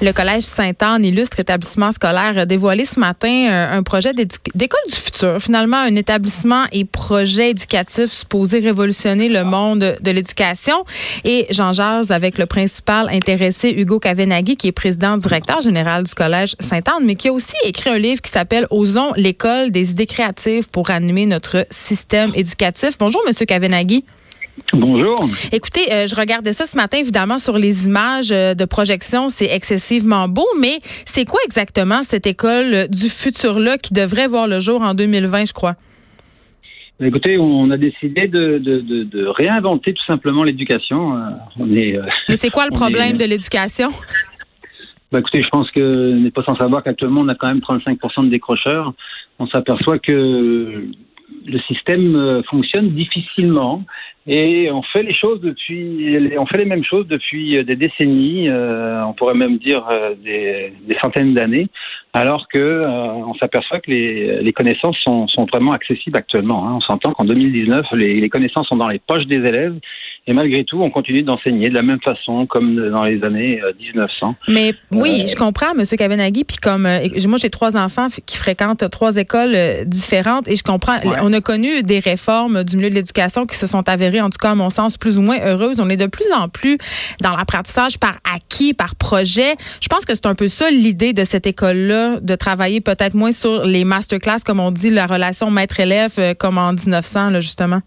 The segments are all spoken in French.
Le Collège Sainte-Anne, illustre établissement scolaire, a dévoilé ce matin euh, un projet d'école du futur. Finalement, un établissement et projet éducatif supposé révolutionner le monde de l'éducation. Et j'en jase avec le principal intéressé, Hugo Kavenaghi, qui est président directeur général du Collège Sainte-Anne, mais qui a aussi écrit un livre qui s'appelle Osons l'école des idées créatives pour animer notre système éducatif. Bonjour, Monsieur Kavenaghi. Bonjour. Écoutez, euh, je regardais ça ce matin, évidemment, sur les images euh, de projection. C'est excessivement beau, mais c'est quoi exactement cette école du futur-là qui devrait voir le jour en 2020, je crois? Écoutez, on a décidé de, réinventer tout simplement l'éducation. Euh, mais c'est quoi le problème de l'éducation? Ben, écoutez, je pense que n'est pas sans savoir qu'actuellement, on a quand même 35% de décrocheurs. On s'aperçoit que le système fonctionne difficilement et on fait les choses depuis, on fait les mêmes choses depuis euh, des décennies, euh, on pourrait même dire euh, des, des, centaines d'années, alors que on s'aperçoit que les, les connaissances sont, sont, vraiment accessibles actuellement. Hein. On s'entend qu'en 2019, les, les connaissances sont dans les poches des élèves et malgré tout, on continue d'enseigner de la même façon comme dans les années 1900. Euh, Mais oui, euh, je comprends, M. Kavenaghi. Puis comme euh, moi, j'ai trois enfants qui fréquentent trois écoles différentes et je comprends. On a connu des réformes du milieu de l'éducation qui se sont avérées, en tout cas à mon sens, plus ou moins heureuses. On est de plus en plus dans l'apprentissage par acquis, par projet. Je pense que c'est un peu ça l'idée de cette école-là, de travailler peut-être moins sur les masterclass, comme on dit, la relation maître-élève, comme en 1900, là, justement.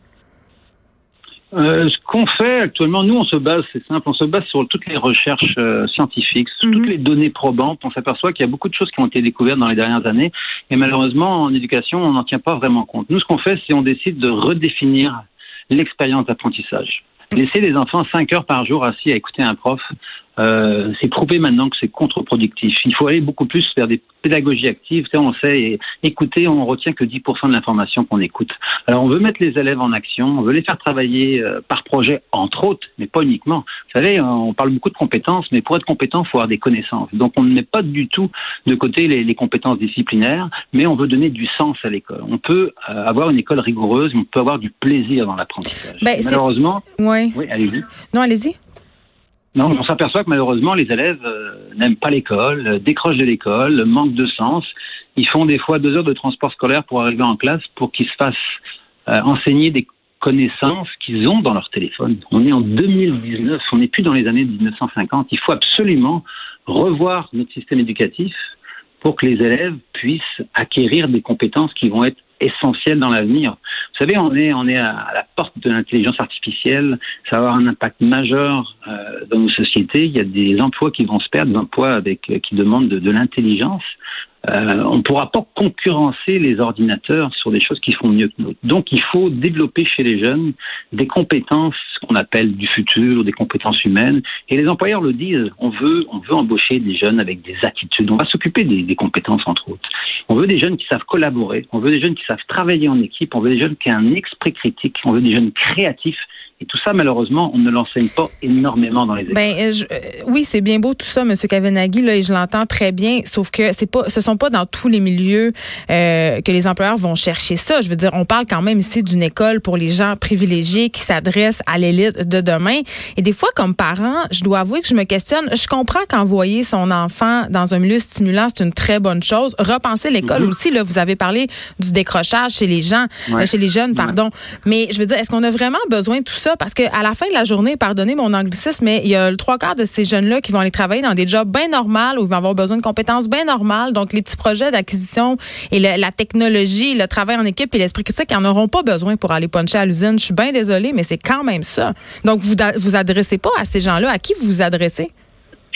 Euh, ce qu'on fait actuellement, nous, on se base, c'est simple, on se base sur toutes les recherches euh, scientifiques, sur toutes mhm. les données probantes. On s'aperçoit qu'il y a beaucoup de choses qui ont été découvertes dans les dernières années, et malheureusement, en éducation, on n'en tient pas vraiment compte. Nous, ce qu'on fait, c'est on décide de redéfinir l'expérience d'apprentissage. Laisser les enfants cinq heures par jour assis à écouter un prof, euh, c'est prouvé maintenant que c'est contre-productif. Il faut aller beaucoup plus vers des pédagogies actives. on sait, écouter, on retient que 10% de l'information qu'on écoute. Alors, on veut mettre les élèves en action, on veut les faire travailler euh, par projet, entre autres, mais pas uniquement. Vous savez, on parle beaucoup de compétences, mais pour être compétent, il faut avoir des connaissances. Donc, on ne met pas du tout de côté les, les compétences disciplinaires, mais on veut donner du sens à l'école. On peut euh, avoir une école rigoureuse, on peut avoir du plaisir dans l'apprentissage. Ben, Malheureusement, oui, oui allez-y. Non, allez-y. Non, on s'aperçoit que malheureusement, les élèves euh, n'aiment pas l'école, euh, décrochent de l'école, manquent de sens. Ils font des fois deux heures de transport scolaire pour arriver en classe pour qu'ils se fassent euh, enseigner des connaissances qu'ils ont dans leur téléphone. On est en 2019, on n'est plus dans les années 1950. Il faut absolument revoir notre système éducatif pour que les élèves puissent acquérir des compétences qui vont être essentielles dans l'avenir. Vous savez, on est, on est à la porte de l'intelligence artificielle. Ça va avoir un impact majeur euh, dans nos sociétés. Il y a des emplois qui vont se perdre, des emplois avec, euh, qui demandent de, de l'intelligence. Euh, on ne pourra pas concurrencer les ordinateurs sur des choses qui font mieux que nous. Donc, il faut développer chez les jeunes des compétences qu'on appelle du futur, des compétences humaines. Et les employeurs le disent. On veut, on veut embaucher des jeunes avec des attitudes. On va s'occuper des, des, compétences entre autres. On veut des jeunes qui savent collaborer. On veut des jeunes qui savent travailler en équipe. On veut des jeunes qui ont un esprit critique. On veut des jeunes créatifs et tout ça, malheureusement, on ne l'enseigne pas énormément dans les écoles. Ben, euh, euh, oui, c'est bien beau tout ça, M. Kavenaghi, là, et je l'entends très bien, sauf que c'est pas, ce sont pas dans tous les milieux euh, que les employeurs vont chercher ça. Je veux dire, on parle quand même ici d'une école pour les gens privilégiés qui s'adressent à l'élite de demain. Et des fois, comme parent, je dois avouer que je me questionne. Je comprends qu'envoyer son enfant dans un milieu stimulant, c'est une très bonne chose. Repenser l'école mm-hmm. aussi, là, vous avez parlé du décrochage chez les gens, chez les jeunes, pardon. Mais je veux dire, est-ce qu'on a vraiment besoin de tout ça? Parce qu'à la fin de la journée, pardonnez mon anglicisme, mais il y a trois quarts de ces jeunes-là qui vont aller travailler dans des jobs bien normaux où ils vont avoir besoin de compétences bien normales. Donc, les petits projets d'acquisition et la technologie, le travail en équipe et l'esprit critique, ils n'en auront pas besoin pour aller puncher à l'usine. Je suis bien désolée, mais c'est quand même ça. Donc, vous vous adressez pas à ces gens-là. À qui vous vous adressez?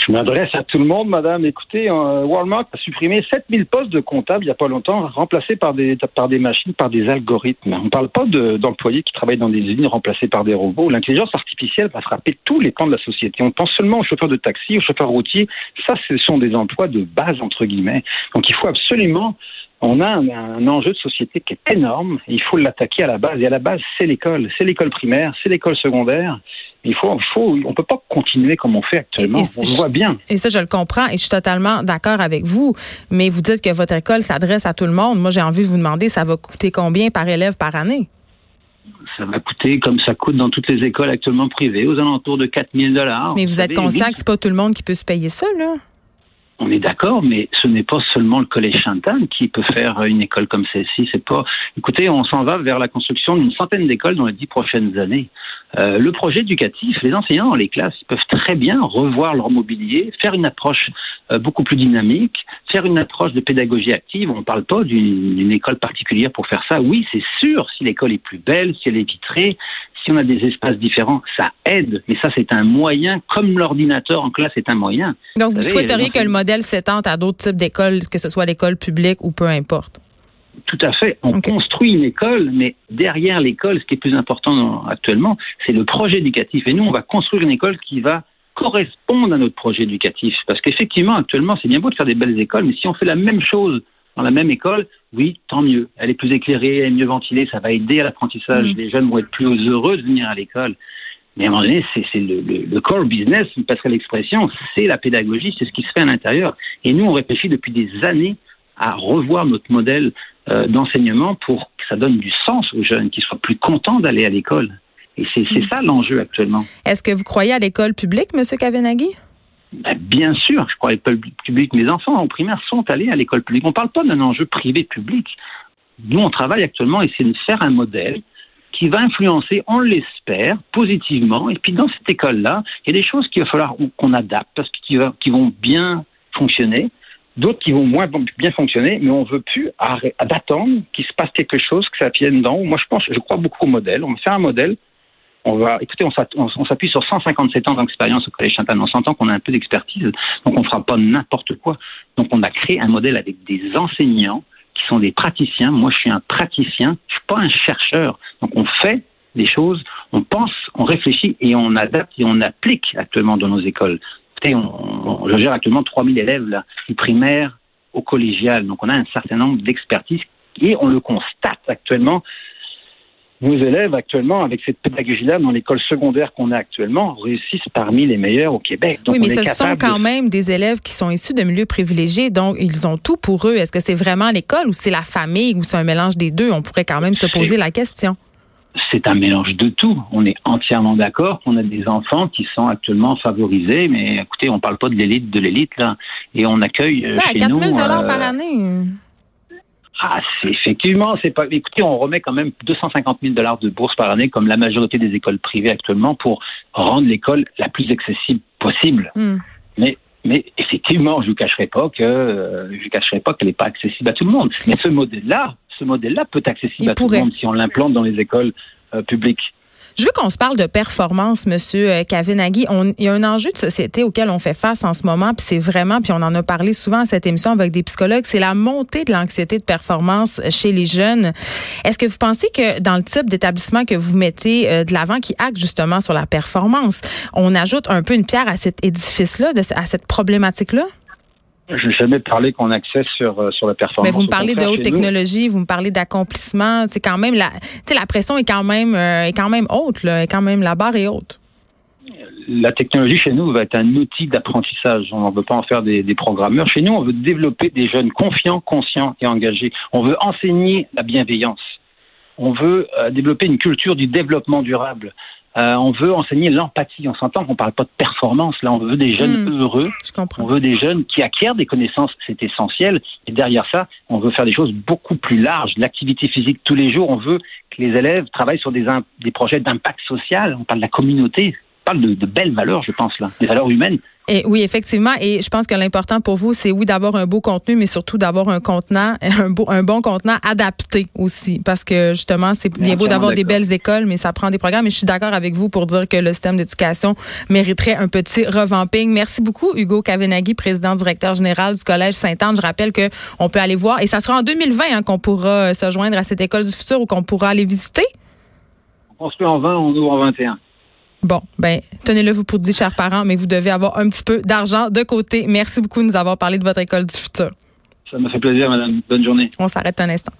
Je m'adresse à tout le monde, madame. Écoutez, euh, Walmart a supprimé 7000 postes de comptables il n'y a pas longtemps, remplacés par des, par des machines, par des algorithmes. On ne parle pas d'employés qui travaillent dans des usines remplacés par des robots. L'intelligence artificielle va frapper tous les pans de la société. On pense seulement aux chauffeurs de taxi, aux chauffeurs routiers. Ça, ce sont des emplois de base, entre guillemets. Donc, il faut absolument on a un, enjeu de société qui est énorme. il faut l'attaquer à la base. Et à la base, c'est l'école. C'est l'école primaire, c'est l'école secondaire. Il faut, il faut, on peut pas continuer comme on fait actuellement. on le voit bien. Et ça, je le comprends et je suis totalement d'accord avec vous. Mais vous dites que votre école s'adresse à tout le monde. Moi, j'ai envie de vous demander, ça va coûter combien par élève par année? Ça va coûter comme ça coûte dans toutes les écoles actuellement privées, aux alentours de 4 000 dollars. Mais vous, êtes conscient que c'est pas tout le monde qui peut se payer ça, là? On est d'accord, mais ce n'est pas seulement le collège Chantal qui peut faire une école comme celle-ci. C'est pas. Écoutez, on s'en va vers la construction d'une centaine d'écoles dans les dix prochaines années. Euh, le projet éducatif, les enseignants les classes peuvent très bien revoir leur mobilier, faire une approche euh, beaucoup plus dynamique, faire une approche de pédagogie active. On ne parle pas d'une école particulière pour faire ça. Oui, c'est sûr, si l'école est plus belle, si elle est vitrée, si on a des espaces différents, ça aide, mais ça, c'est un moyen, comme l'ordinateur en classe est un moyen. Donc, vous, souhaiteriez que le modèle s'étende à d'autres types d'écoles, que ce soit l'école publique ou peu importe? Tout à fait. On construit une école, mais derrière l'école, ce qui est plus important actuellement, c'est le projet éducatif. Et nous, on va construire une école qui va correspondre à notre projet éducatif. Parce qu'effectivement, actuellement, c'est bien beau de faire des belles écoles, mais si on fait la même chose dans la même école, oui, tant mieux. Elle est plus éclairée, elle est mieux ventilée, ça va aider à l'apprentissage. Mm. Les jeunes vont être plus heureux de venir à l'école. Mais à un moment donné, c'est le, le, core business, vous passerait l'expression, c'est la pédagogie, c'est ce qui se fait à l'intérieur. Et nous, on réfléchit depuis des années à revoir notre modèle euh, d'enseignement pour que ça donne du sens aux jeunes, qu'ils soient plus contents d'aller à l'école. Et c'est ça l'enjeu actuellement. Est-ce que vous croyez à l'école publique, M. Kavenaghi? Ben, bien sûr, je crois à l'école publique. Mes enfants en primaire sont allés à l'école publique. On ne parle pas d'un enjeu privé-public. Nous, on travaille actuellement et c'est de faire un modèle qui va influencer, on l'espère, positivement. Et puis dans cette école-là, il y a des choses qu'il va falloir qu'on adapte parce qu'ils qui vont bien fonctionner, d'autres qui vont moins bien fonctionner, mais on ne veut plus d'attendre qu'il se passe quelque chose, que ça vienne d'en haut. Moi, je pense, je crois beaucoup au modèle. On faire un modèle on va, écoutez, on s'appuie sur 157 ans d'expérience au Collège Chantal. On s'entend qu'on a un peu d'expertise, donc on ne fera pas n'importe quoi. Donc on a créé un modèle avec des enseignants qui sont des praticiens. Moi, je suis un praticien, je suis pas un chercheur. Donc on fait des choses, on pense, on réfléchit et on adapte et on applique actuellement dans nos écoles. Écoutez, on, je gère actuellement 3000 élèves là, du primaire au collégial. Donc on a un certain nombre d'expertises et on le constate actuellement nos élèves actuellement, avec cette pédagogie-là dans l'école secondaire qu'on a actuellement, réussissent parmi les meilleurs au Québec. oui, mais ce sont quand même des élèves qui sont issus de milieux privilégiés, donc ils ont tout pour eux. Est-ce que c'est vraiment l'école ou c'est la famille ou c'est un mélange des deux? On pourrait quand même se poser la question. C'est un mélange de tout. On est entièrement d'accord qu'on a des enfants qui sont actuellement favorisés, mais écoutez, on ne parle pas de l'élite de l'élite là, et on accueille euh, ben, chez 4 000 dollars par euh, année. Ah, c'est effectivement, c'est pas. Écoutez, on remet quand même 250 000 dollars de bourse par année, comme la majorité des écoles privées actuellement, pour rendre l'école la plus accessible possible. Hmm. Mais, mais effectivement, je vous cacherai pas que euh, je vous cacherai pas qu'elle n'est pas accessible à tout le monde. Mais ce modèle-là, ce modèle-là peut être accessible à tout le monde si on l'implante dans les écoles euh, publiques. Je veux qu'on se parle de performance, Monsieur euh, Kavinaghi. il y a un enjeu de société auquel on fait face en ce moment, puis c'est vraiment, puis on en a parlé souvent à cette émission avec des psychologues, c'est la montée de l'anxiété de performance chez les jeunes. Est-ce que vous pensez que dans le type d'établissement que vous mettez euh, de l'avant, qui acte justement sur la performance, on ajoute un peu une pierre à cet édifice-là, à cette problématique-là? Je n'ai jamais parlé qu'on accède sur, euh, sur la performance. Mais vous me parlez de haute technologie, vous me parlez d'accomplissement. C'est quand même la, la pression est quand même euh, est quand même haute, là, est quand même la barre est haute. La technologie chez nous va être un outil d'apprentissage. On ne veut pas en faire des, des, programmeurs. Chez nous, on veut développer des jeunes confiants, conscients et engagés. On veut enseigner la bienveillance. On veut euh, développer une culture du développement durable. Euh, on veut enseigner l'empathie. On s'entend qu'on ne parle pas de performance. Là, on veut des jeunes hmm. heureux. On veut des jeunes qui acquièrent des connaissances. C'est essentiel. Et derrière ça, on veut faire des choses beaucoup plus larges. L'activité physique tous les jours. On veut que les élèves travaillent sur des, des projets d'impact social. On parle de la communauté. Parle de, de belles valeurs, je pense, là, des valeurs humaines. Et oui, effectivement. Et je pense que l'important pour vous, c'est oui d'avoir un beau contenu, mais surtout d'avoir un contenant, un, beau, un bon contenant adapté aussi. Parce que justement, c'est bien beau d'avoir des belles écoles, mais ça prend des programmes. Et je suis d'accord avec vous pour dire que le système d'éducation mériterait un petit revamping. Merci beaucoup, Hugo Kavenaghi, président directeur général du Collège Sainte-Anne. Je rappelle que on peut aller voir, et ça sera en 2020 hein, qu'on pourra se joindre à cette école du futur ou qu'on pourra aller visiter. On construit en 20, on ouvre en 21. Bon, ben, tenez-le vous pour dire, chers parents, mais vous devez avoir un petit peu d'argent de côté. Merci beaucoup de nous avoir parlé de votre école du futur. Ça me fait plaisir, madame. Bonne journée. On s'arrête un instant.